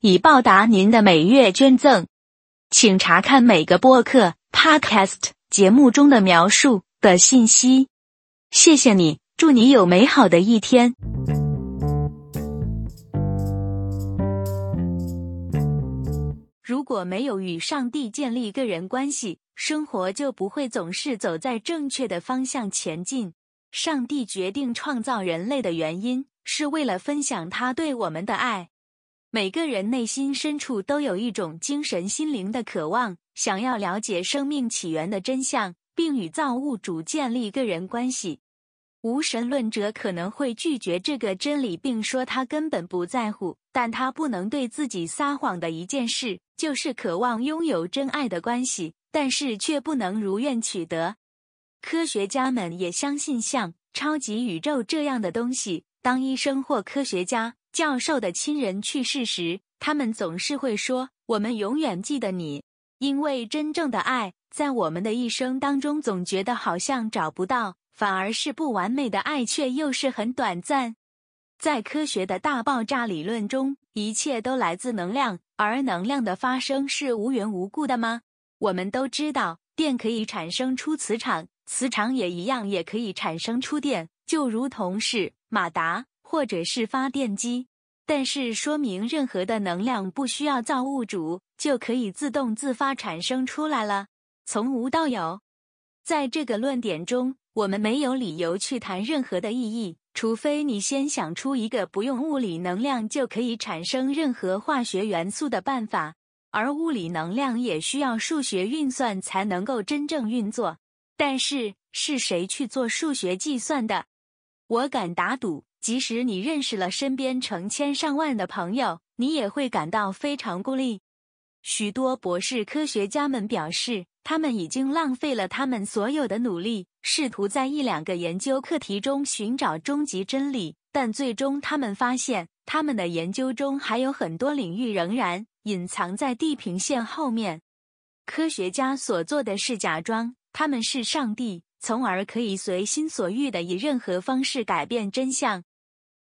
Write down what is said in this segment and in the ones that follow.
以报答您的每月捐赠，请查看每个播客 （podcast） 节目中的描述的信息。谢谢你，祝你有美好的一天。如果没有与上帝建立个人关系，生活就不会总是走在正确的方向前进。上帝决定创造人类的原因，是为了分享他对我们的爱。每个人内心深处都有一种精神心灵的渴望，想要了解生命起源的真相，并与造物主建立个人关系。无神论者可能会拒绝这个真理，并说他根本不在乎。但他不能对自己撒谎的一件事，就是渴望拥有真爱的关系，但是却不能如愿取得。科学家们也相信像超级宇宙这样的东西。当医生或科学家。教授的亲人去世时，他们总是会说：“我们永远记得你。”因为真正的爱在我们的一生当中总觉得好像找不到，反而是不完美的爱却又是很短暂。在科学的大爆炸理论中，一切都来自能量，而能量的发生是无缘无故的吗？我们都知道，电可以产生出磁场，磁场也一样也可以产生出电，就如同是马达。或者是发电机，但是说明任何的能量不需要造物主就可以自动自发产生出来了，从无到有。在这个论点中，我们没有理由去谈任何的意义，除非你先想出一个不用物理能量就可以产生任何化学元素的办法，而物理能量也需要数学运算才能够真正运作。但是是谁去做数学计算的？我敢打赌。即使你认识了身边成千上万的朋友，你也会感到非常孤立。许多博士科学家们表示，他们已经浪费了他们所有的努力，试图在一两个研究课题中寻找终极真理，但最终他们发现，他们的研究中还有很多领域仍然隐藏在地平线后面。科学家所做的是假装他们是上帝，从而可以随心所欲的以任何方式改变真相。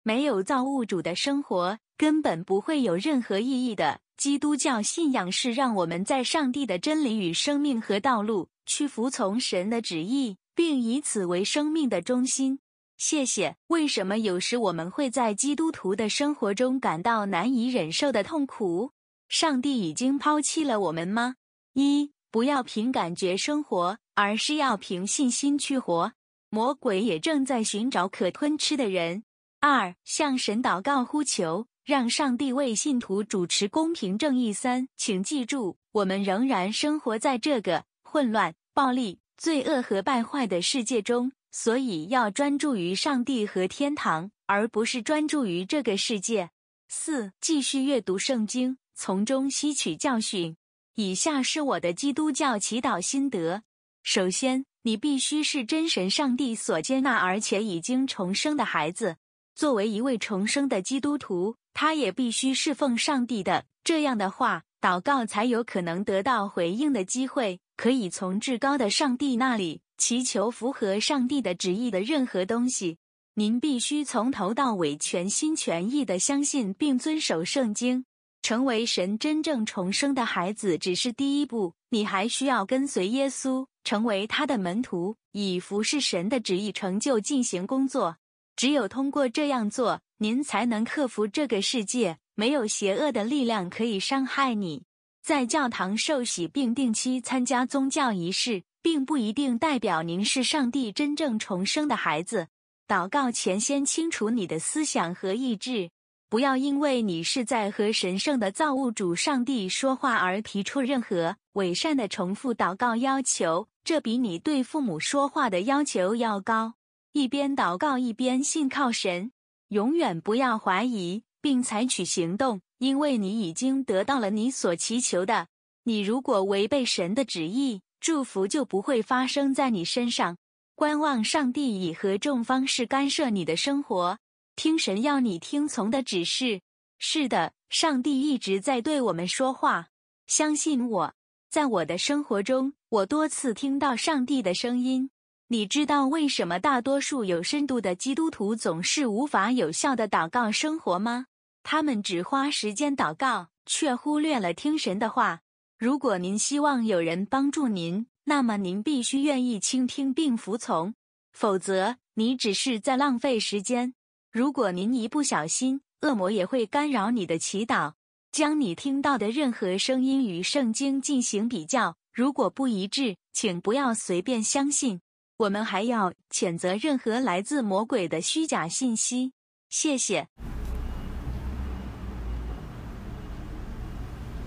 没有造物主的生活根本不会有任何意义的。基督教信仰是让我们在上帝的真理与生命和道路去服从神的旨意，并以此为生命的中心。谢谢。为什么有时我们会在基督徒的生活中感到难以忍受的痛苦？上帝已经抛弃了我们吗？一，不要凭感觉生活，而是要凭信心去活。魔鬼也正在寻找可吞吃的人。二向神祷告呼求，让上帝为信徒主持公平正义。三，请记住，我们仍然生活在这个混乱、暴力、罪恶和败坏的世界中，所以要专注于上帝和天堂，而不是专注于这个世界。四，继续阅读圣经，从中吸取教训。以下是我的基督教祈祷心得：首先，你必须是真神上帝所接纳而且已经重生的孩子。作为一位重生的基督徒，他也必须侍奉上帝的。这样的话，祷告才有可能得到回应的机会，可以从至高的上帝那里祈求符合上帝的旨意的任何东西。您必须从头到尾全心全意的相信并遵守圣经，成为神真正重生的孩子只是第一步。你还需要跟随耶稣，成为他的门徒，以服侍神的旨意成就进行工作。只有通过这样做，您才能克服这个世界。没有邪恶的力量可以伤害你。在教堂受洗并定期参加宗教仪式，并不一定代表您是上帝真正重生的孩子。祷告前，先清楚你的思想和意志，不要因为你是在和神圣的造物主上帝说话而提出任何伪善的重复祷告要求。这比你对父母说话的要求要高。一边祷告一边信靠神，永远不要怀疑，并采取行动，因为你已经得到了你所祈求的。你如果违背神的旨意，祝福就不会发生在你身上。观望上帝以何种方式干涉你的生活？听神要你听从的指示。是的，上帝一直在对我们说话。相信我，在我的生活中，我多次听到上帝的声音。你知道为什么大多数有深度的基督徒总是无法有效的祷告生活吗？他们只花时间祷告，却忽略了听神的话。如果您希望有人帮助您，那么您必须愿意倾听并服从，否则你只是在浪费时间。如果您一不小心，恶魔也会干扰你的祈祷，将你听到的任何声音与圣经进行比较。如果不一致，请不要随便相信。我们还要谴责任何来自魔鬼的虚假信息。谢谢。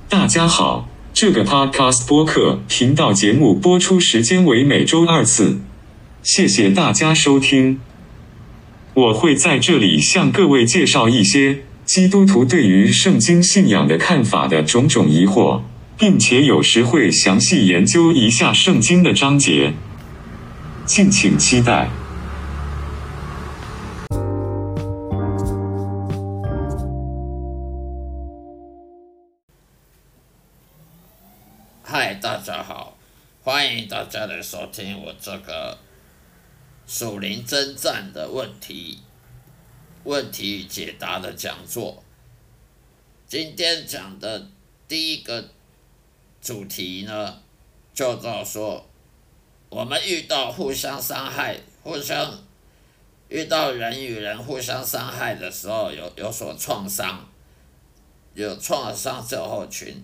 大家好，这个 Podcast 播客频道节目播出时间为每周二次。谢谢大家收听。我会在这里向各位介绍一些基督徒对于圣经信仰的看法的种种疑惑，并且有时会详细研究一下圣经的章节。敬请期待。嗨，大家好，欢迎大家来收听我这个属灵征战的问题、问题与解答的讲座。今天讲的第一个主题呢，叫做说。我们遇到互相伤害、互相遇到人与人互相伤害的时候，有有所创伤，有创伤症候群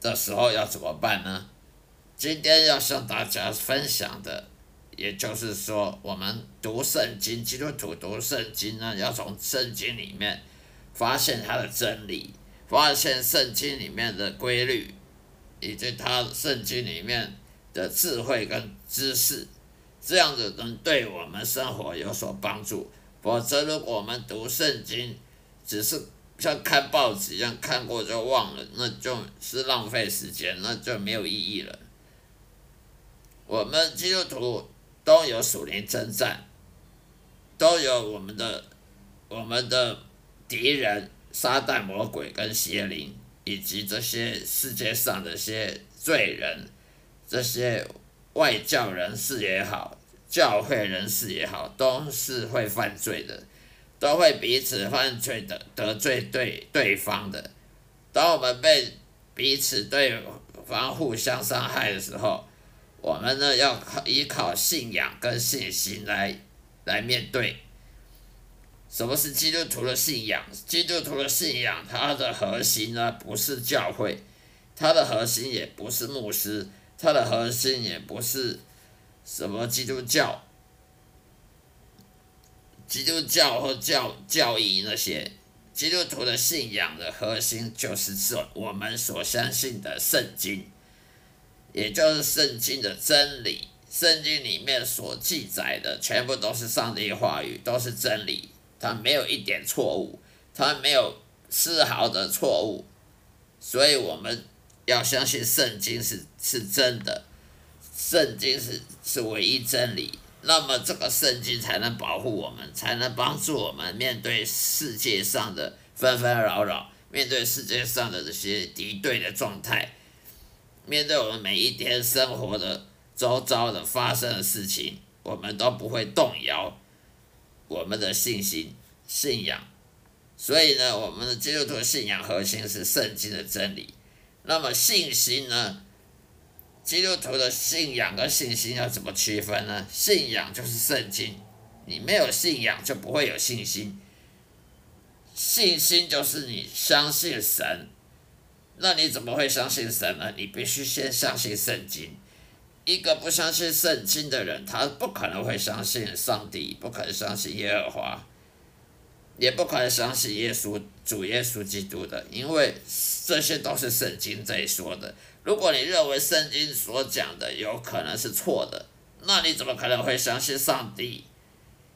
的时候要怎么办呢？今天要向大家分享的，也就是说，我们读圣经，基督徒读圣经呢，要从圣经里面发现它的真理，发现圣经里面的规律，以及它圣经里面。的智慧跟知识，这样子能对我们生活有所帮助。否则，如果我们读圣经，只是像看报纸一样看过就忘了，那就是浪费时间，那就没有意义了。我们基督徒都有属灵征战，都有我们的我们的敌人撒旦魔鬼跟邪灵，以及这些世界上的些罪人。这些外教人士也好，教会人士也好，都是会犯罪的，都会彼此犯罪的，得罪对对方的。当我们被彼此对方互相伤害的时候，我们呢要靠依靠信仰跟信心来来面对。什么是基督徒的信仰？基督徒的信仰，它的核心呢不是教会，它的核心也不是牧师。它的核心也不是什么基督教、基督教或教教义那些，基督徒的信仰的核心就是说我们所相信的圣经，也就是圣经的真理。圣经里面所记载的全部都是上帝话语，都是真理，它没有一点错误，它没有丝毫的错误，所以我们。要相信圣经是是真的，圣经是是唯一真理，那么这个圣经才能保护我们，才能帮助我们面对世界上的纷纷扰扰，面对世界上的这些敌对的状态，面对我们每一天生活的周遭的发生的事情，我们都不会动摇我们的信心、信仰。所以呢，我们的基督徒信仰核心是圣经的真理。那么信心呢？基督徒的信仰跟信心要怎么区分呢？信仰就是圣经，你没有信仰就不会有信心。信心就是你相信神，那你怎么会相信神呢？你必须先相信圣经。一个不相信圣经的人，他不可能会相信上帝，不可能相信耶和华。也不可能相信耶稣主耶稣基督的，因为这些都是圣经在说的。如果你认为圣经所讲的有可能是错的，那你怎么可能会相信上帝？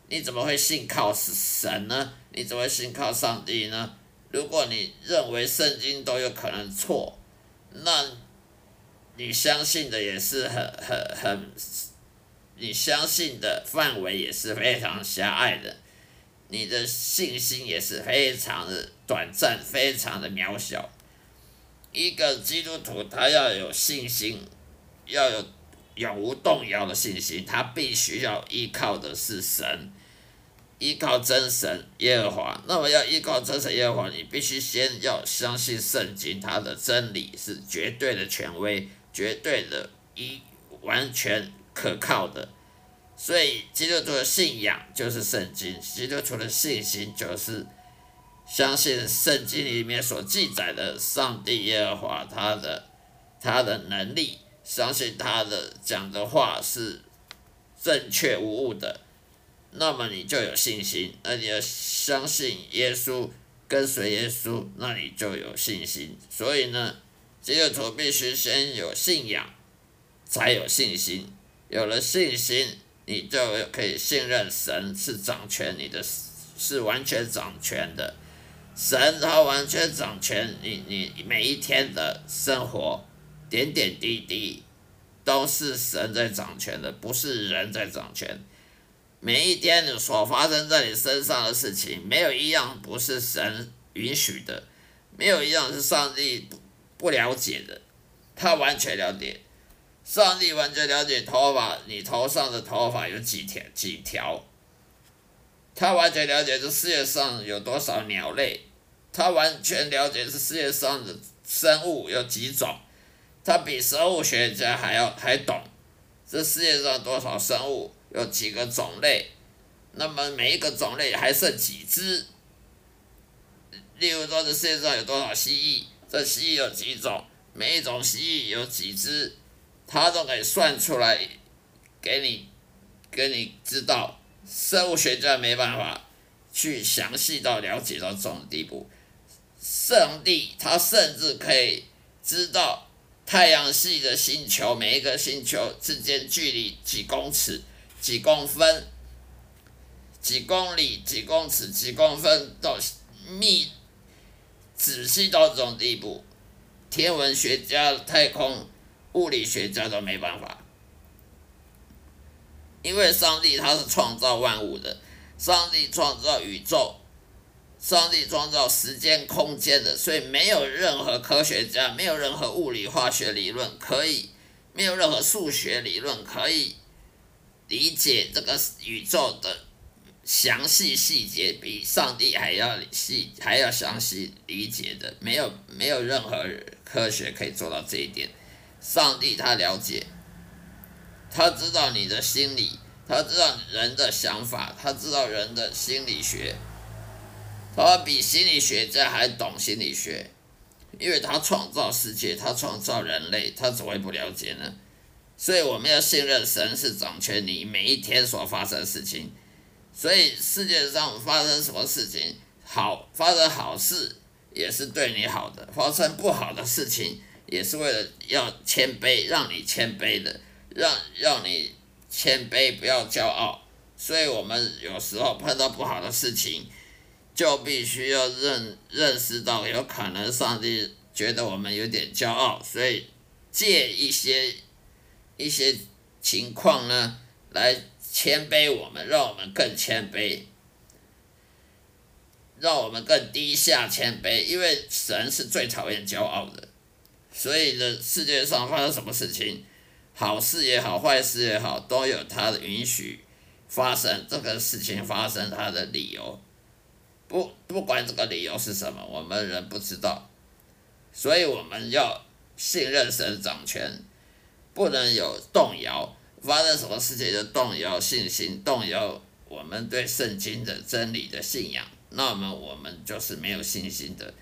你怎么会信靠神呢？你怎么会信靠上帝呢？如果你认为圣经都有可能错，那你相信的也是很很很，你相信的范围也是非常狭隘的，你的信心也是非常的短暂，非常的渺小。一个基督徒他要有信心，要有永无动摇的信心，他必须要依靠的是神。依靠真神耶和华，那么要依靠真神耶和华，你必须先要相信圣经，它的真理是绝对的权威，绝对的一完全可靠的。所以基督徒的信仰就是圣经，基督徒的信心就是相信圣经里面所记载的上帝耶和华他的他的能力，相信他的讲的话是正确无误的。那么你就有信心，那你要相信耶稣，跟随耶稣，那你就有信心。所以呢，基督徒必须先有信仰，才有信心。有了信心，你就可以信任神是掌权你的，是完全掌权的。神他完全掌权，你你每一天的生活，点点滴滴，都是神在掌权的，不是人在掌权。每一天你所发生在你身上的事情，没有一样不是神允许的，没有一样是上帝不不了解的，他完全了解。上帝完全了解头发，你头上的头发有几条几条，他完全了解这世界上有多少鸟类，他完全了解这世界上的生物有几种，他比生物学家还要还懂这世界上多少生物。有几个种类，那么每一个种类还剩几只？例如说，这世界上有多少蜥蜴？这蜥蜴有几种？每一种蜥蜴有几只？他都可以算出来，给你，给你知道。生物学家没办法去详细到了解到这种地步。上帝他甚至可以知道太阳系的星球每一个星球之间距离几公尺。几公分、几公里、几公尺、几公分到密仔细到这种地步，天文学家、太空物理学家都没办法。因为上帝他是创造万物的，上帝创造宇宙，上帝创造时间空间的，所以没有任何科学家，没有任何物理化学理论可以，没有任何数学理论可以。理解这个宇宙的详细细节，比上帝还要细，还要详细理解的，没有没有任何科学可以做到这一点。上帝他了解，他知道你的心理，他知道人的想法，他知道人的心理学，他比心理学家还懂心理学，因为他创造世界，他创造人类，他怎么会不了解呢？所以我们要信任神是掌权你每一天所发生的事情，所以世界上发生什么事情，好发生好事也是对你好的，发生不好的事情也是为了要谦卑，让你谦卑的，让让你谦卑，不要骄傲。所以我们有时候碰到不好的事情，就必须要认认识到，有可能上帝觉得我们有点骄傲，所以借一些。一些情况呢，来谦卑我们，让我们更谦卑，让我们更低下谦卑。因为神是最讨厌骄傲的，所以呢，世界上发生什么事情，好事也好，坏事也好，都有他的允许发生。这个事情发生，他的理由，不不管这个理由是什么，我们人不知道，所以我们要信任神掌权。不能有动摇，发生什么事情就动摇信心，动摇我们对圣经的真理的信仰，那么我们就是没有信心的。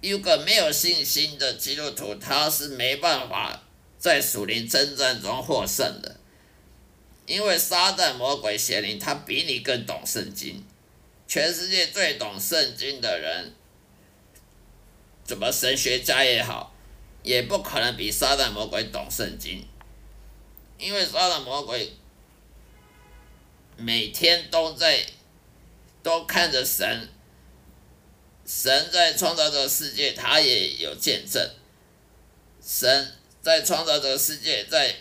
一个没有信心的基督徒，他是没办法在属灵征战中获胜的，因为撒旦、魔鬼、邪灵，他比你更懂圣经。全世界最懂圣经的人，怎么神学家也好。也不可能比撒旦魔鬼懂圣经，因为撒旦魔鬼每天都在都看着神神在创造这个世界，他也有见证。神在创造这个世界，在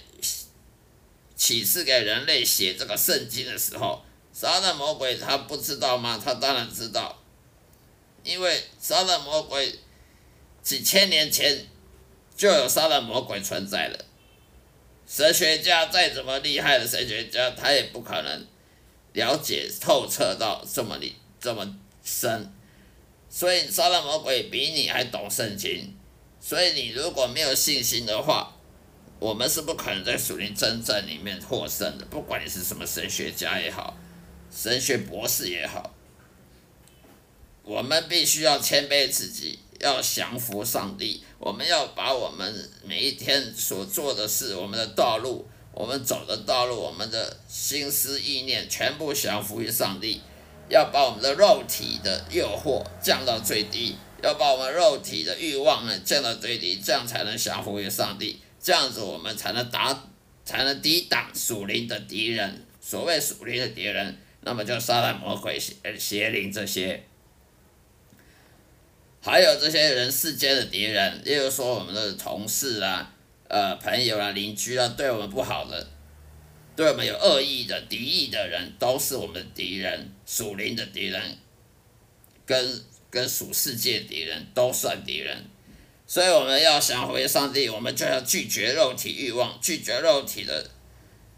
启示给人类写这个圣经的时候，撒旦魔鬼他不知道吗？他当然知道，因为撒旦魔鬼几千年前就有撒旦魔鬼存在了。神学家再怎么厉害的神学家，他也不可能了解透彻到这么里这么深。所以撒旦魔鬼比你还懂圣经。所以你如果没有信心的话，我们是不可能在属灵真正里面获胜的。不管你是什么神学家也好，神学博士也好，我们必须要谦卑自己，要降服上帝。我们要把我们每一天所做的事、我们的道路、我们走的道路、我们的心思意念，全部降服于上帝。要把我们的肉体的诱惑降到最低。要把我们肉体的欲望呢降到最低，这样才能降服于上帝，这样子我们才能打，才能抵挡属灵的敌人。所谓属灵的敌人，那么就撒旦魔鬼邪邪灵这些，还有这些人世间的敌人，例如说我们的同事啊、呃朋友啊、邻居啊，对我们不好的，对我们有恶意的敌意的人，都是我们的敌人，属灵的敌人，跟。跟属世界敌人都算敌人，所以我们要想回上帝，我们就要拒绝肉体欲望，拒绝肉体的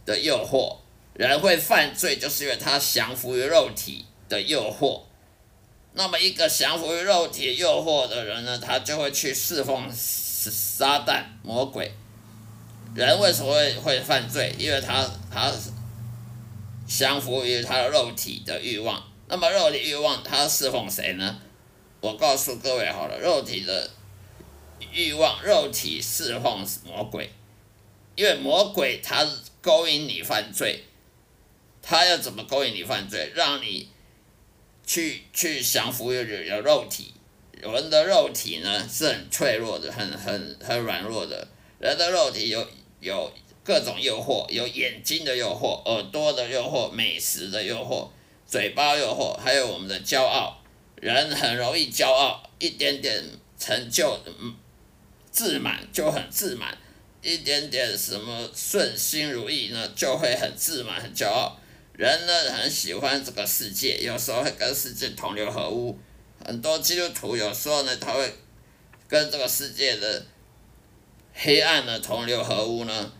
的诱惑。人会犯罪，就是因为他降服于肉体的诱惑。那么，一个降服于肉体诱惑的人呢，他就会去侍奉撒旦魔鬼。人为什么会会犯罪？因为他他降服于他的肉体的欲望。那么，肉体欲望他侍奉谁呢？我告诉各位好了，肉体的欲望，肉体侍奉魔鬼，因为魔鬼他勾引你犯罪，他要怎么勾引你犯罪？让你去去降服于你的肉体。人的肉体呢是很脆弱的，很很很软弱的。人的肉体有有各种诱惑，有眼睛的诱惑，耳朵的诱惑，美食的诱惑，嘴巴诱惑，还有我们的骄傲。人很容易骄傲，一点点成就，嗯，自满就很自满，一点点什么顺心如意呢，就会很自满、很骄傲。人呢很喜欢这个世界，有时候会跟世界同流合污。很多基督徒有时候呢，他会跟这个世界的黑暗呢同流合污呢，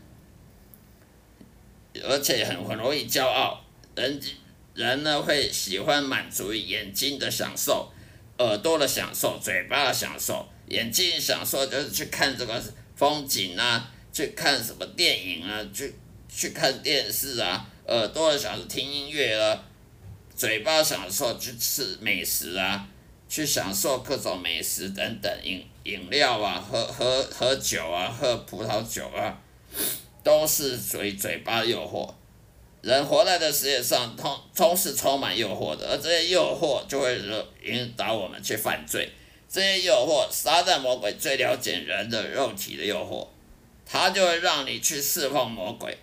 而且很很容易骄傲。人。人呢会喜欢满足于眼睛的享受，耳朵的享受，嘴巴的享受。眼睛享受就是去看这个风景啊，去看什么电影啊，去去看电视啊。耳朵享受听音乐啊，嘴巴享受去吃美食啊，去享受各种美食等等饮饮料啊，喝喝喝酒啊，喝葡萄酒啊，都是属于嘴巴诱惑。人活在这世界上，通都是充满诱惑的，而这些诱惑就会引导我们去犯罪。这些诱惑，撒旦魔鬼最了解人的肉体的诱惑，他就会让你去释放魔鬼。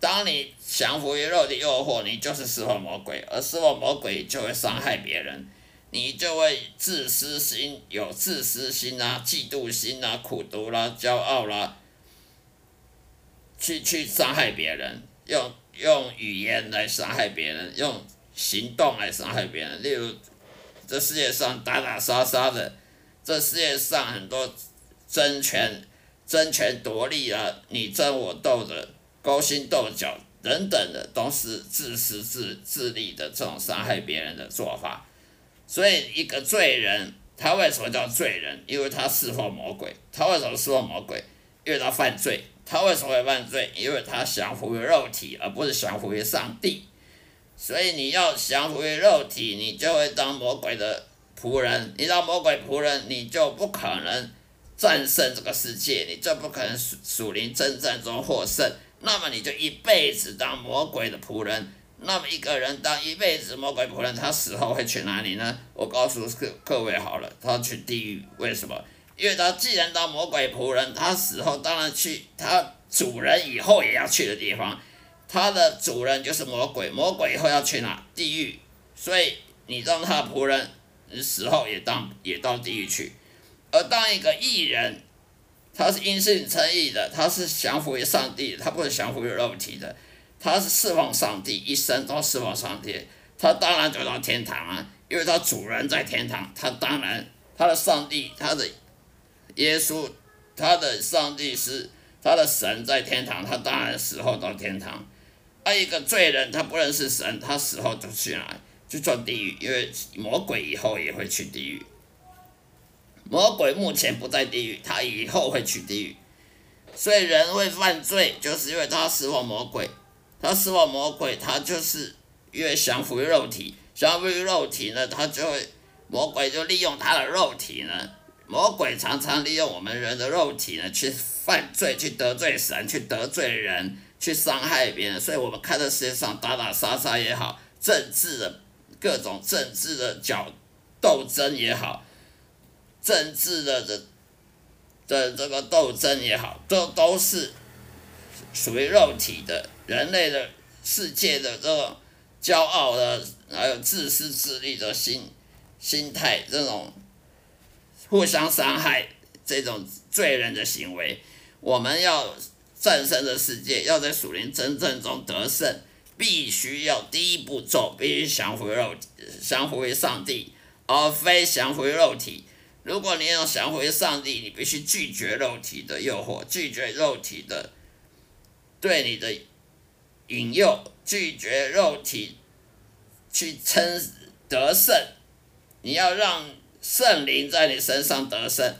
当你降服于肉体诱惑，你就是释放魔鬼，而释放魔鬼就会伤害别人，你就会自私心，有自私心啊，嫉妒心啊，苦毒啦，骄傲啦，去去伤害别人。用用语言来伤害别人，用行动来伤害别人。例如，这世界上打打杀杀的，这世界上很多争权、争权夺利啊，你争我斗的，勾心斗角等等的，都是自私自自利的这种伤害别人的做法。所以，一个罪人，他为什么叫罪人？因为他释放魔鬼。他为什么释放魔鬼？因为他犯罪。他为什么会犯罪？因为他降服于肉体，而不是降服于上帝。所以你要降服于肉体，你就会当魔鬼的仆人。你当魔鬼仆人，你就不可能战胜这个世界，你就不可能属属灵征战中获胜。那么你就一辈子当魔鬼的仆人。那么一个人当一辈子魔鬼仆人，他死后会去哪里呢？我告诉各各位好了，他去地狱。为什么？因为他既然当魔鬼仆人，他死后当然去他主人以后也要去的地方，他的主人就是魔鬼，魔鬼以后要去哪？地狱。所以你让他仆人，死后也当也到地狱去。而当一个艺人，他是因信称义的，他是降服于上帝，他不是降服于肉体的，他是侍奉上帝，一生都侍奉上帝，他当然走到天堂啊，因为他主人在天堂，他当然他的上帝，他的耶稣，他的上帝是他的神在天堂，他当然死后到天堂。而一个罪人，他不认识神，他死后就去哪？去做地狱，因为魔鬼以后也会去地狱。魔鬼目前不在地狱，他以后会去地狱。所以人会犯罪，就是因为他侍奉魔鬼。他侍奉魔鬼，他就是越降服于肉体，降服于肉体呢，他就会魔鬼就利用他的肉体呢。魔鬼常常利用我们人的肉体呢，去犯罪，去得罪神，去得罪人，去伤害别人。所以我们看到世界上打打杀杀也好，政治的各种政治的角斗争也好。政治的的的这个斗争也好，都都是属于肉体的人类的世界的这种骄傲的，还有自私自利的心心态，这种互相伤害，这种罪人的行为，我们要战胜的世界，要在属灵真正中得胜，必须要第一步骤，必须降服肉体，降服于上帝，而非降服于肉体。如果你要降服上帝，你必须拒绝肉体的诱惑，拒绝肉体的对你的引诱，拒绝肉体去称得胜。你要让圣灵在你身上得胜，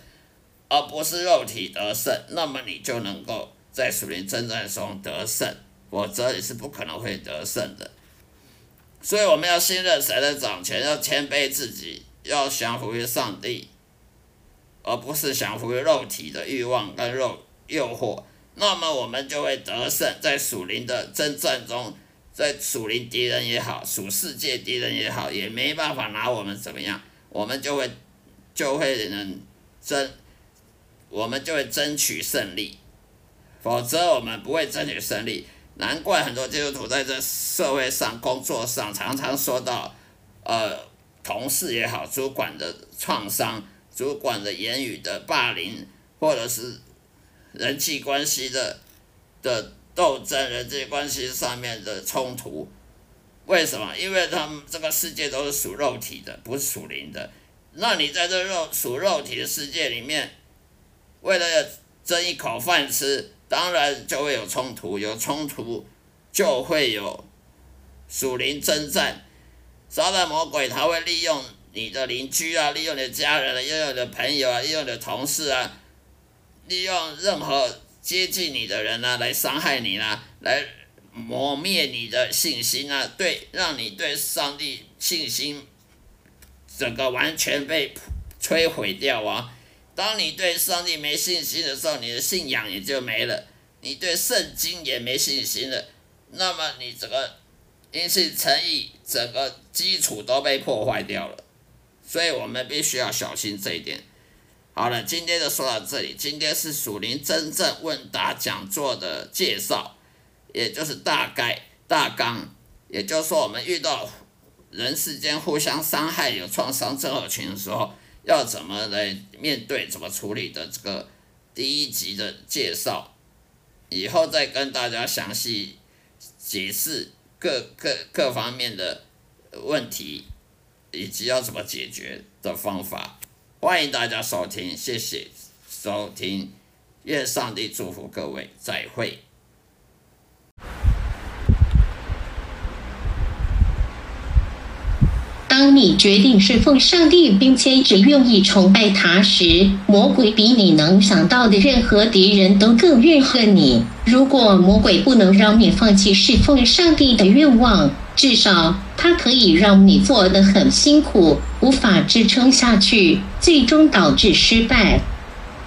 而不是肉体得胜，那么你就能够在属灵征战中得胜，否则你是不可能会得胜的。所以我们要信任神的掌权，要谦卑自己，要降服于上帝。而不是降服于肉体的欲望跟肉诱惑，那么我们就会得胜，在属灵的征战中，在属灵敌人也好，属世界敌人也好，也没办法拿我们怎么样，我们就会就会能争，我们就会争取胜利，否则我们不会争取胜利。难怪很多基督徒在这社会上、工作上常常说到，呃，同事也好，主管的创伤。主管的言语的霸凌，或者是人际关系的的斗争，人际关系上面的冲突，为什么？因为他们这个世界都是属肉体的，不是属灵的。那你在这肉属肉体的世界里面，为了要争一口饭吃，当然就会有冲突，有冲突就会有属灵征战，撒旦魔鬼他会利用。你的邻居啊，利用你的家人啊，利用你的朋友啊，利用你的同事啊，利用任何接近你的人啊，来伤害你啊，来磨灭你的信心啊，对，让你对上帝信心整个完全被摧毁掉啊！当你对上帝没信心的时候，你的信仰也就没了，你对圣经也没信心了，那么你整个因信诚意整个基础都被破坏掉了。所以我们必须要小心这一点。好了，今天就说到这里。今天是属灵真正问答讲座的介绍，也就是大概大纲。也就是说，我们遇到人世间互相伤害、有创伤症候群的时候，要怎么来面对、怎么处理的这个第一集的介绍。以后再跟大家详细解释各各各方面的问题。以及要怎么解决的方法，欢迎大家收听，谢谢收听，愿上帝祝福各位，再会。当你决定侍奉上帝，并且只愿意崇拜他时，魔鬼比你能想到的任何敌人都更怨恨你。如果魔鬼不能让你放弃侍奉上帝的愿望，至少它可以让你做得很辛苦，无法支撑下去，最终导致失败。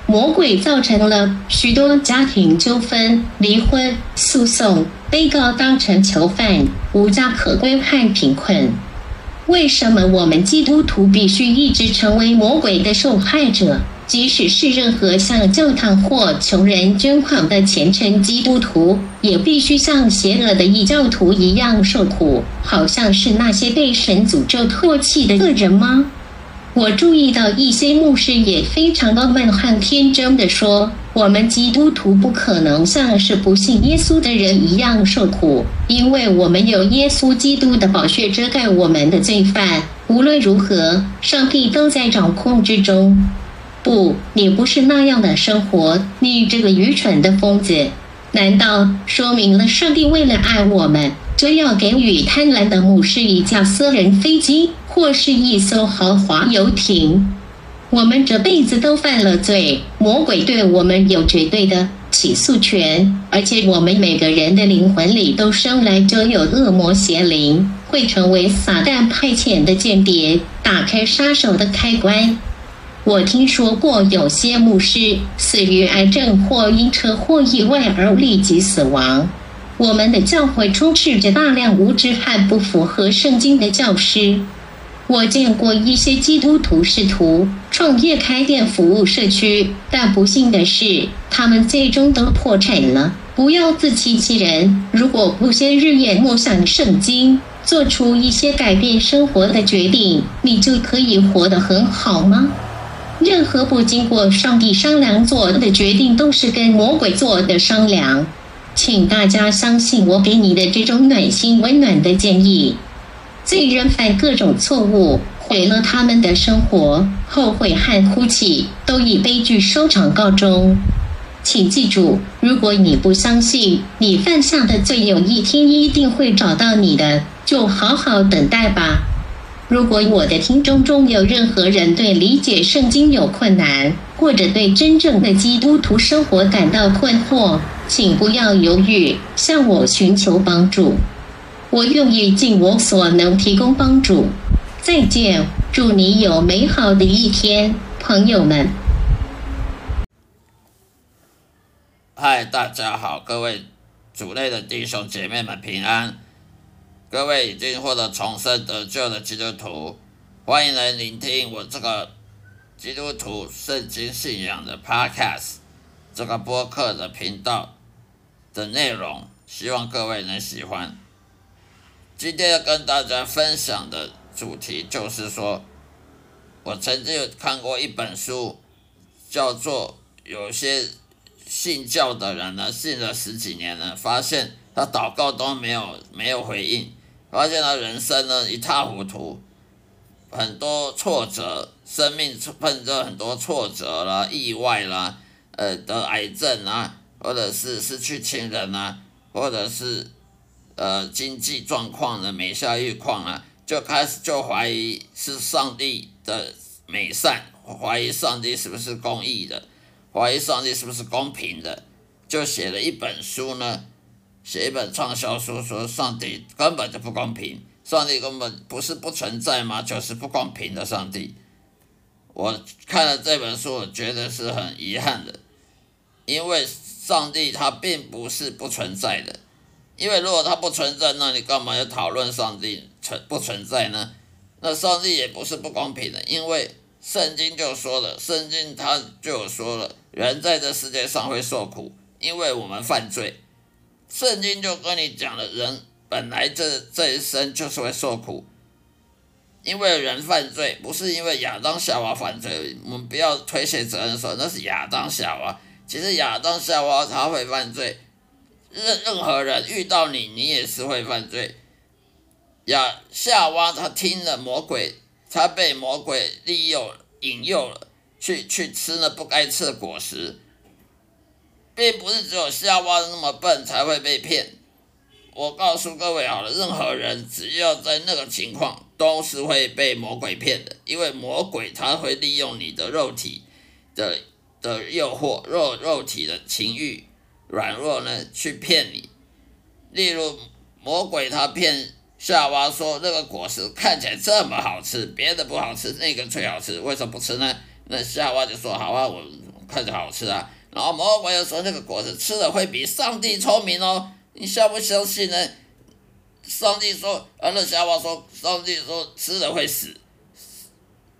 魔鬼造成了许多家庭纠纷、离婚、诉讼、被告当成囚犯、无家可归和贫困。为什么我们基督徒必须一直成为魔鬼的受害者？即使是任何向教堂或穷人捐款的虔诚基督徒，也必须像邪恶的异教徒一样受苦，好像是那些被神诅咒唾弃的恶人吗？我注意到一些牧师也非常的闷和天真的说：“我们基督徒不可能像是不信耶稣的人一样受苦，因为我们有耶稣基督的宝血遮盖我们的罪犯。无论如何，上帝都在掌控之中。”不，你不是那样的生活，你这个愚蠢的疯子！难道说明了上帝为了爱我们，就要给予贪婪的牧师一架私人飞机？或是一艘豪华游艇，我们这辈子都犯了罪，魔鬼对我们有绝对的起诉权，而且我们每个人的灵魂里都生来就有恶魔邪灵，会成为撒旦派遣的间谍，打开杀手的开关。我听说过有些牧师死于癌症或因车祸意外而立即死亡。我们的教会充斥着大量无知和不符合圣经的教师。我见过一些基督徒试图创业开店服务社区，但不幸的是，他们最终都破产了。不要自欺欺人，如果不先日夜默想圣经，做出一些改变生活的决定，你就可以活得很好吗？任何不经过上帝商量做的决定，都是跟魔鬼做的商量。请大家相信我给你的这种暖心温暖的建议。罪人犯各种错误，毁了他们的生活，后悔和哭泣都以悲剧收场告终。请记住，如果你不相信你犯下的罪有一天一定会找到你的，就好好等待吧。如果我的听众中有任何人对理解圣经有困难，或者对真正的基督徒生活感到困惑，请不要犹豫，向我寻求帮助。我愿意尽我所能提供帮助。再见，祝你有美好的一天，朋友们。嗨，大家好，各位主内的弟兄姐妹们平安。各位已经获得重生得救的基督徒，欢迎来聆听我这个基督徒圣经信仰的 Podcast 这个播客的频道的内容，希望各位能喜欢。今天要跟大家分享的主题就是说，我曾经有看过一本书，叫做有些信教的人呢，信了十几年了，发现他祷告都没有没有回应，发现他人生呢一塌糊涂，很多挫折，生命碰着很多挫折啦、意外啦，呃，得癌症啊，或者是失去亲人啊，或者是。呃，经济状况呢，每下愈况啊，就开始就怀疑是上帝的美善，怀疑上帝是不是公义的，怀疑上帝是不是公平的，就写了一本书呢，写一本畅销书，说上帝根本就不公平，上帝根本不是不存在吗？就是不公平的上帝。我看了这本书，我觉得是很遗憾的，因为上帝他并不是不存在的。因为如果他不存在，那你干嘛要讨论上帝存不存在呢？那上帝也不是不公平的，因为圣经就说了，圣经他就说了，人在这世界上会受苦，因为我们犯罪。圣经就跟你讲了，人本来这这一生就是会受苦，因为人犯罪，不是因为亚当夏娃犯罪，我们不要推卸责任说那是亚当夏娃，其实亚当夏娃他会犯罪。任任何人遇到你，你也是会犯罪。亚夏娃她听了魔鬼，她被魔鬼利用引诱了，去去吃了不该吃的果实，并不是只有夏娃那么笨才会被骗。我告诉各位好了，任何人只要在那个情况，都是会被魔鬼骗的，因为魔鬼他会利用你的肉体的的诱惑，肉肉体的情欲。软弱呢，去骗你。例如，魔鬼他骗夏娃说那个果实看起来这么好吃，别的不好吃，那个最好吃，为什么不吃呢？那夏娃就说好啊，我看着好吃啊。然后魔鬼又说那个果子吃了会比上帝聪明哦，你相不相信呢？上帝说，啊，那夏娃说，上帝说吃了会死。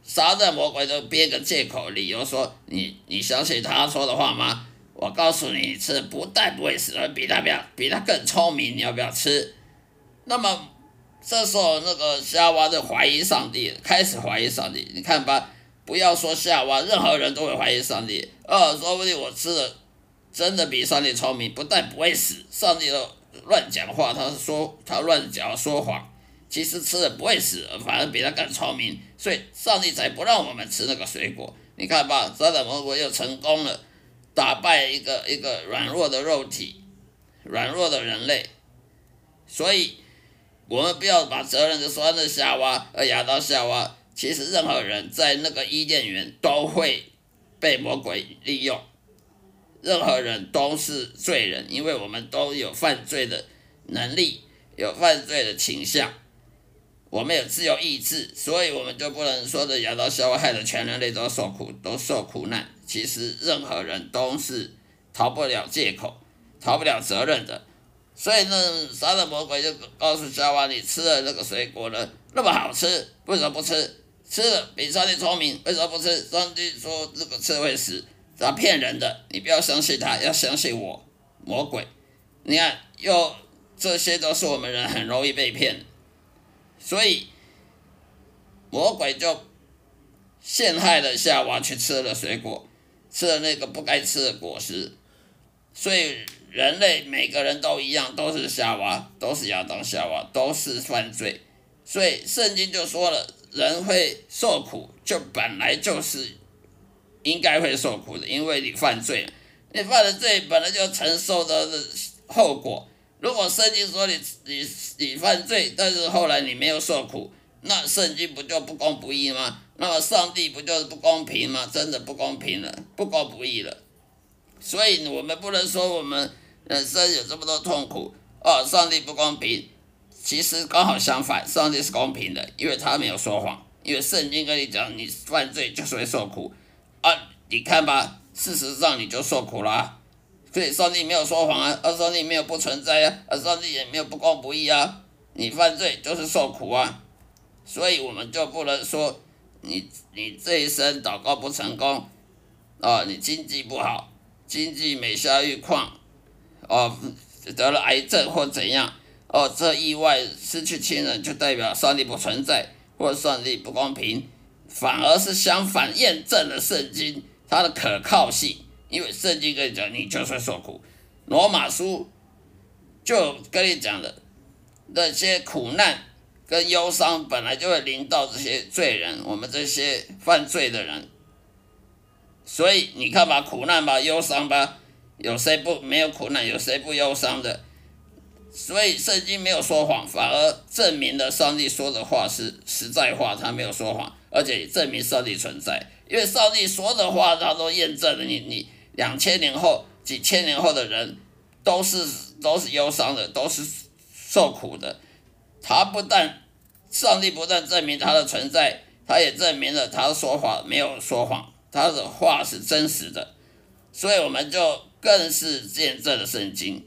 撒旦魔鬼就编个借口理由说，你你相信他说的话吗？我告诉你，吃不但不会死，而比他比比他更聪明。你要不要吃？那么这时候那个夏娃就怀疑上帝，开始怀疑上帝。你看吧，不要说夏娃，任何人都会怀疑上帝。呃，说不定我吃的真的比上帝聪明，不但不会死，上帝都乱讲话，他说他乱讲说谎。其实吃了不会死，反而比他更聪明，所以上帝才不让我们吃那个水果。你看吧，撒旦魔鬼又成功了，打败一个一个软弱的肉体，软弱的人类。所以，我们不要把责任就说那夏娃，呃，亚当夏娃。其实任何人在那个伊甸园都会被魔鬼利用，任何人都是罪人，因为我们都有犯罪的能力，有犯罪的倾向。我们有自由意志，所以我们就不能说的亚当夏娃害的全人类都受苦，都受苦难。其实任何人都是逃不了借口，逃不了责任的。所以呢，杀的魔鬼就告诉夏娃：“你吃了那个水果呢，那么好吃，为什么不吃？吃了比上帝聪明，为什么不吃？上帝说这个吃会死，他骗人的，你不要相信他，要相信我，魔鬼。你看，又这些都是我们人很容易被骗。”所以，魔鬼就陷害了夏娃，去吃了水果，吃了那个不该吃的果实。所以，人类每个人都一样，都是夏娃，都是亚当夏娃，都是犯罪。所以，圣经就说了，人会受苦，就本来就是应该会受苦的，因为你犯罪，你犯了罪，本来就承受的后果。如果圣经说你你你犯罪，但是后来你没有受苦，那圣经不就不公不义吗？那么上帝不就是不公平吗？真的不公平了，不公不义了。所以我们不能说我们人生有这么多痛苦哦，上帝不公平。其实刚好相反，上帝是公平的，因为他没有说谎。因为圣经跟你讲，你犯罪就是会受苦啊。你看吧，事实上你就受苦了。所以上帝没有说谎啊，而上帝没有不存在啊，而上帝也没有不公不义啊。你犯罪就是受苦啊，所以我们就不能说你你这一生祷告不成功，啊，你经济不好，经济每下愈况，哦，得了癌症或怎样，哦，这意外失去亲人就代表上帝不存在或上帝不公平，反而是相反，验证了圣经它的可靠性。因为圣经跟你讲，你就算受苦，罗马书就跟你讲的那些苦难跟忧伤，本来就会临到这些罪人，我们这些犯罪的人。所以你看吧，苦难吧，忧伤吧，有谁不没有苦难？有谁不忧伤的？所以圣经没有说谎，反而证明了上帝说的话是实在话，他没有说谎，而且也证明上帝存在，因为上帝说的话，他都验证了你你。两千年后、几千年后的人，都是都是忧伤的，都是受苦的。他不但上帝不但证明他的存在，他也证明了他说谎没有说谎，他的话是真实的。所以我们就更是见证了圣经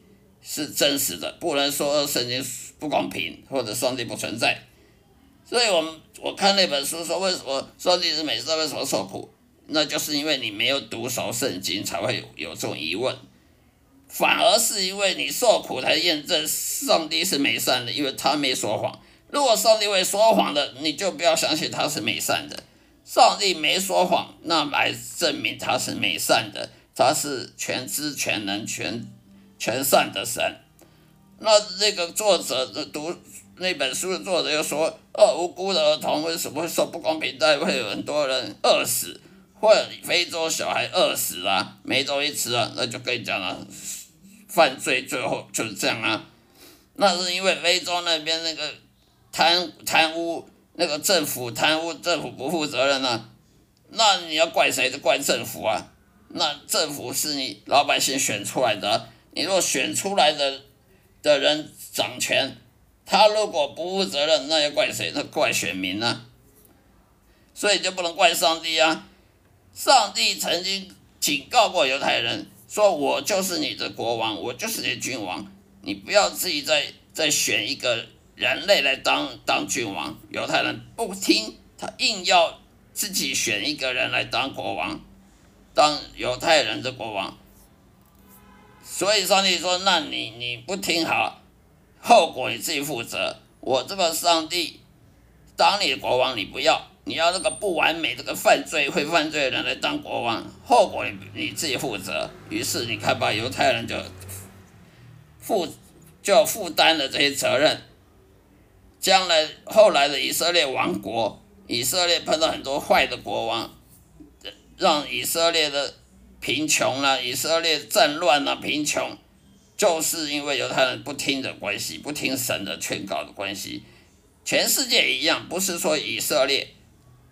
是真实的，不能说圣经不公平或者上帝不存在。所以我们我看那本书说，为什么上帝是美善，为什么受苦？那就是因为你没有读熟圣经，才会有有这种疑问，反而是因为你受苦才验证上帝是美善的，因为他没说谎。如果上帝会说谎的，你就不要相信他是美善的。上帝没说谎，那来证明他是美善的，他是全知全能全全善的神。那这个作者的读那本书的作者又说，哦，无辜的儿童为什么会受不公平待遇，会有很多人饿死？或者非洲小孩饿死啊，没东西吃啊，那就跟你讲了，犯罪最后就是这样啊。那是因为非洲那边那个贪贪污，那个政府贪污，政府不负责任啊。那你要怪谁？就怪政府啊。那政府是你老百姓选出来的，你若选出来的的人掌权，他如果不负责任，那要怪谁？那怪选民啊。所以就不能怪上帝啊。上帝曾经警告过犹太人，说我就是你的国王，我就是你的君王，你不要自己再再选一个人类来当当君王。犹太人不听，他硬要自己选一个人来当国王，当犹太人的国王。所以上帝说：“那你你不听好，后果你自己负责。我这个上帝当你的国王，你不要，你要那个不完美、这个犯罪会犯罪的人来当国王，后果你你自己负责。于是你看吧，犹太人就负就负担了这些责任。将来后来的以色列王国，以色列碰到很多坏的国王，让以色列的贫穷了，以色列战乱了，贫穷，就是因为犹太人不听的关系，不听神的劝告的关系。全世界一样，不是说以色列，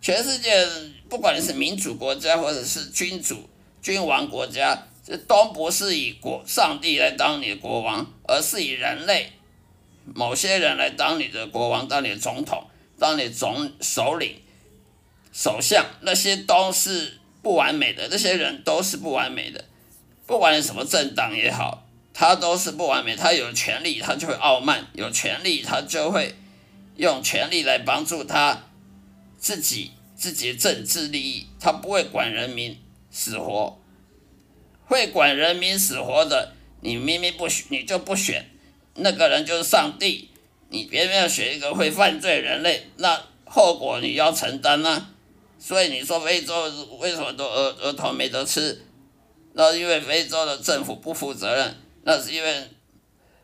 全世界不管是民主国家或者是君主君王国家，这都不是以国上帝来当你的国王，而是以人类。某些人来当你的国王，当你的总统，当你的总首领、首相，那些都是不完美的。那些人都是不完美的，不管你什么政党也好，他都是不完美。他有权利，他就会傲慢；有权利，他就会用权力来帮助他自己自己的政治利益。他不会管人民死活，会管人民死活的，你明明不选，你就不选。那个人就是上帝，你偏偏要选一个会犯罪人类，那后果你要承担呢？所以你说非洲为什么都儿儿童没得吃？那因为非洲的政府不负责任，那是因为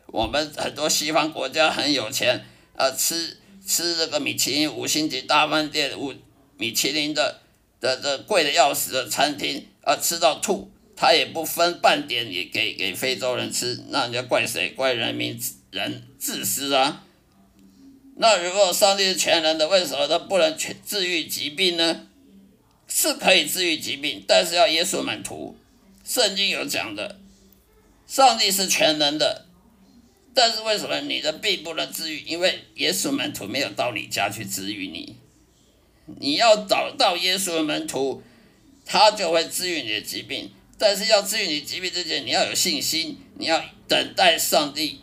我们很多西方国家很有钱，啊，吃吃这个米其林五星级大饭店五米其林的的的贵的要死的餐厅，啊，吃到吐。他也不分半点，也给给非洲人吃，那人家怪谁？怪人民人自私啊！那如果上帝是全能的，为什么他不能全治愈疾病呢？是可以治愈疾病，但是要耶稣门徒。圣经有讲的，上帝是全能的，但是为什么你的病不能治愈？因为耶稣门徒没有到你家去治愈你。你要找到耶稣的门徒，他就会治愈你的疾病。但是要治愈你疾病之前，你要有信心，你要等待上帝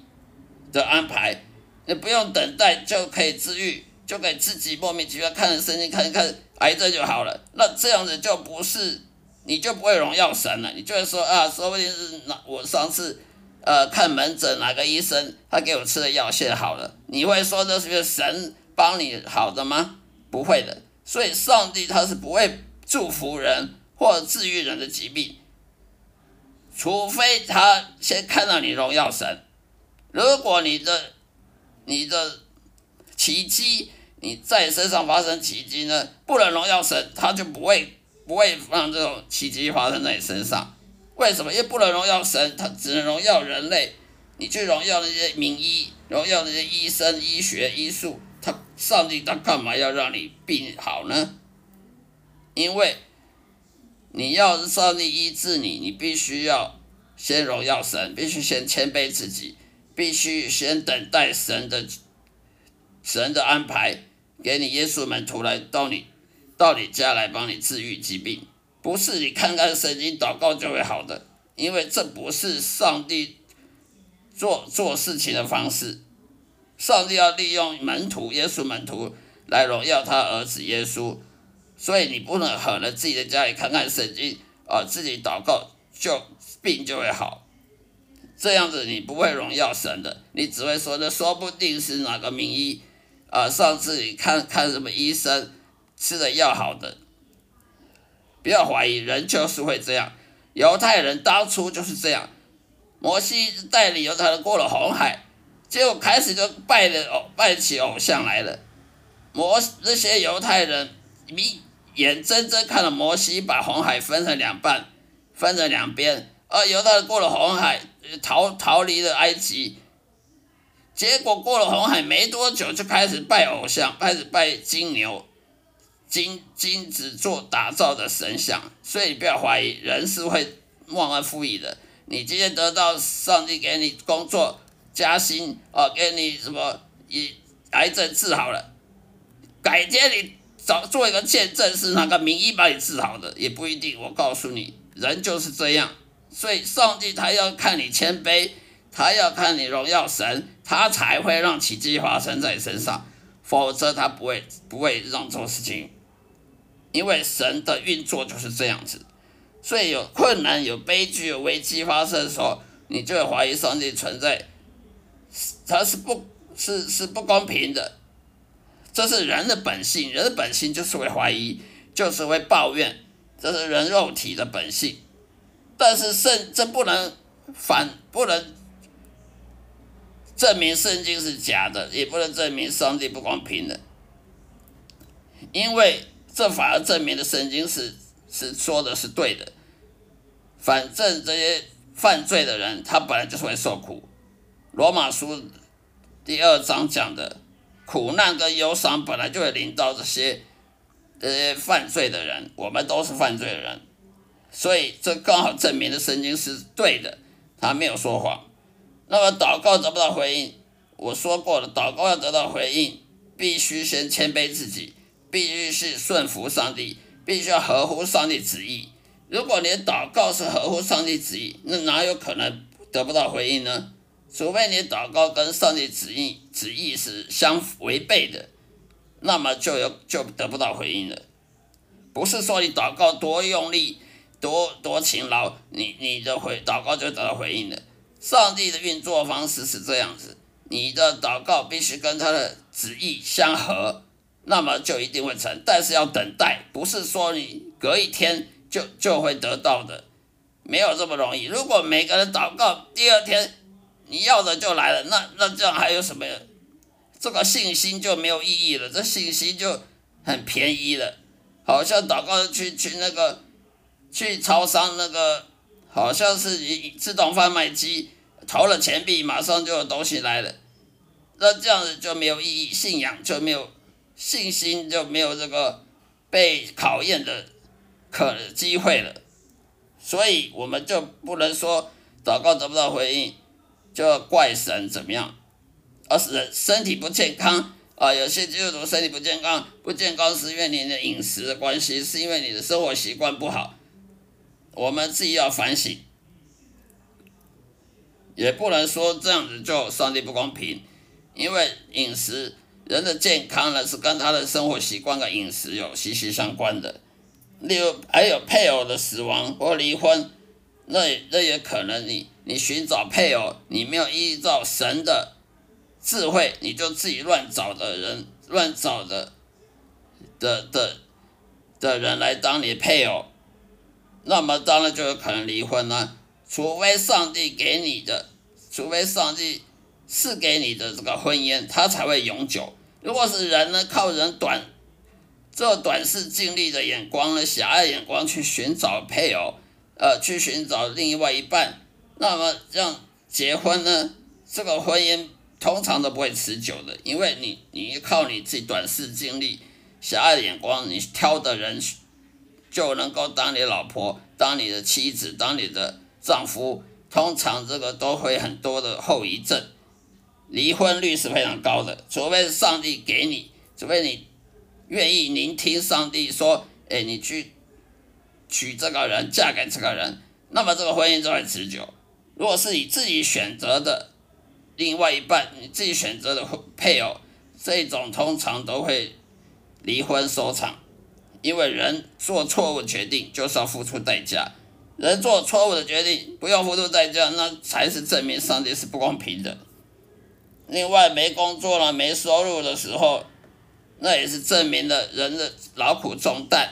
的安排。你不用等待就可以治愈，就给自己莫名其妙看着圣经看一看癌症就好了。那这样子就不是，你就不会荣耀神了。你就会说啊，说不定是那我上次呃看门诊哪个医生他给我吃的药现在好了。你会说这是神帮你好的吗？不会的。所以上帝他是不会祝福人或者治愈人的疾病。除非他先看到你荣耀神，如果你的你的奇迹你在身上发生奇迹呢，不能荣耀神，他就不会不会让这种奇迹发生在你身上。为什么？因为不能荣耀神，他只能荣耀人类。你去荣耀那些名医，荣耀那些医生、医学、医术，他上帝他干嘛要让你病好呢？因为。你要是上帝医治你，你必须要先荣耀神，必须先谦卑自己，必须先等待神的神的安排，给你耶稣门徒来到你到你家来帮你治愈疾病，不是你看看圣经祷告就会好的，因为这不是上帝做做事情的方式。上帝要利用门徒耶稣门徒来荣耀他儿子耶稣。所以你不能狠了自己的家里看看圣经啊，自己祷告就病就会好，这样子你不会荣耀神的，你只会说这说不定是哪个名医啊，上次你看看什么医生吃的药好的，不要怀疑，人就是会这样，犹太人当初就是这样，摩西带领犹太人过了红海，结果开始就拜的偶拜起偶像来了，摩那些犹太人迷。眼睁睁看着摩西把红海分成两半，分成两边，而犹太人过了红海，逃逃离了埃及。结果过了红海没多久，就开始拜偶像，开始拜金牛、金金子做打造的神像。所以你不要怀疑，人是会忘恩负义的。你今天得到上帝给你工作加薪，哦，给你什么以癌症治好了，改天你。找做一个见证，是哪个名医把你治好的，也不一定。我告诉你，人就是这样。所以上帝他要看你谦卑，他要看你荣耀神，他才会让奇迹发生在身上，否则他不会不会让这种事情。因为神的运作就是这样子。所以有困难、有悲剧、有危机发生的时候，你就会怀疑上帝存在。他是不是是不公平的，这是人的本性，人的本性就是会怀疑，就是会抱怨，这是人肉体的本性。但是圣这不能反，不能证明圣经是假的，也不能证明上帝不公平的，因为这反而证明了圣经是是说的是对的。反正这些犯罪的人，他本来就是会受苦。罗马书第二章讲的苦难跟忧伤，本来就会临到这些这些犯罪的人。我们都是犯罪的人。所以这刚好证明了圣经是对的，他没有说谎。那么祷告得不到回应，我说过了，祷告要得到回应，必须先谦卑自己，必须是顺服上帝，必须要合乎上帝旨意。如果你祷告是合乎上帝旨意，那哪有可能得不到回应呢？除非你祷告跟上帝旨意旨意是相违背的，那么就有就得不到回应了。不是说你祷告多用力。多多勤劳，你你的回祷告就得到回应了。上帝的运作方式是这样子，你的祷告必须跟他的旨意相合，那么就一定会成。但是要等待，不是说你隔一天就就会得到的，没有这么容易。如果每个人祷告第二天你要的就来了，那那这样还有什么？这个信心就没有意义了，这信心就很便宜了，好像祷告去去那个。去超商那个好像是自动贩卖机投了钱币，马上就有东西来了。那这样子就没有意义，信仰就没有信心，就没有这个被考验的可机会了。所以我们就不能说祷告得不到回应就要怪神怎么样，而是身体不健康啊。有些基督徒身体不健康，不健康是因为你的饮食的关系，是因为你的生活习惯不好。我们自己要反省，也不能说这样子就上帝不公平，因为饮食人的健康呢是跟他的生活习惯跟饮食有息息相关的。例如还有配偶的死亡或离婚，那那也可能你你寻找配偶，你没有依照神的智慧，你就自己乱找的人乱找的的的的人来当你配偶。那么当然就有可能离婚了，除非上帝给你的，除非上帝赐给你的这个婚姻，它才会永久。如果是人呢，靠人短这短视、尽力的眼光呢，狭隘眼光去寻找配偶，呃，去寻找另外一半，那么这样结婚呢，这个婚姻通常都不会持久的，因为你你靠你自己短视、尽力、狭隘眼光，你挑的人。就能够当你老婆、当你的妻子、当你的丈夫，通常这个都会很多的后遗症，离婚率是非常高的。除非是上帝给你，除非你愿意聆听上帝说，哎，你去娶这个人、嫁给这个人，那么这个婚姻就会持久。如果是你自己选择的另外一半，你自己选择的配偶，这种通常都会离婚收场。因为人做错误决定就是要付出代价，人做错误的决定不用付出代价，那才是证明上帝是不公平的。另外，没工作了、没收入的时候，那也是证明了人的劳苦重担。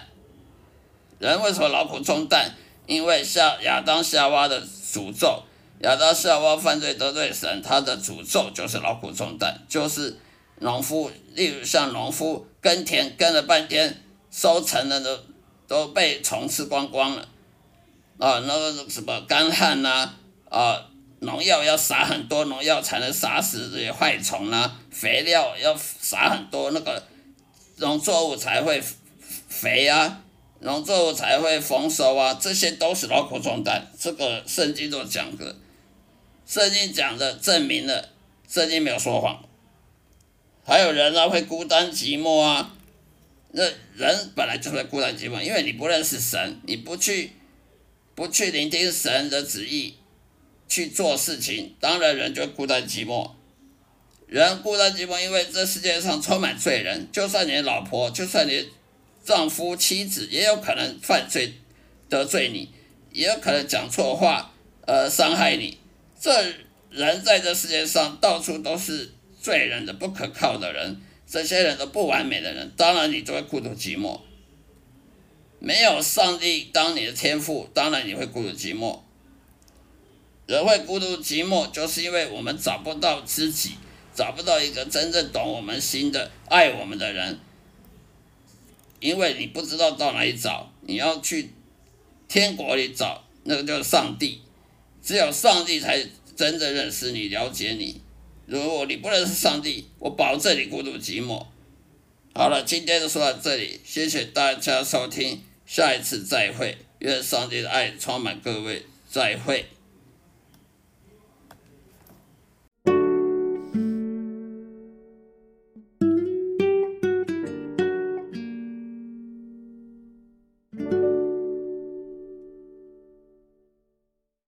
人为什么劳苦重担？因为夏亚当夏娃的诅咒，亚当夏娃犯罪得罪神，他的诅咒就是劳苦重担，就是农夫，例如像农夫耕田耕了半天。收成的都都被虫吃光光了，啊，那个什么干旱呐，啊，农药要撒很多农药才能杀死这些害虫啊，肥料要撒很多，那个农作物才会肥啊，农作物才会丰收啊，这些都是劳苦重担。这个圣经都讲的，圣经讲的证明了，圣经没有说谎。还有人啊，会孤单寂寞啊。那人本来就会孤单寂寞，因为你不认识神，你不去不去聆听神的旨意去做事情，当然人就孤单寂寞。人孤单寂寞，因为这世界上充满罪人，就算你老婆，就算你丈夫、妻子，也有可能犯罪得罪你，也有可能讲错话，呃，伤害你。这人在这世界上到处都是罪人的、不可靠的人，这些人都不完美的人，当然你就会孤独寂寞。没有上帝当你的天赋，当然你会孤独寂寞。人会孤独寂寞，就是因为我们找不到知己，找不到一个真正懂我们心的、爱我们的人。因为你不知道到哪里找，你要去天国里找，那个就是上帝。只有上帝才真正认识你、了解你。如果你不认识上帝，我保证你孤独寂寞。好了，今天就说到这里，谢谢大家收听，下一次再会，愿上帝的爱充满各位，再会。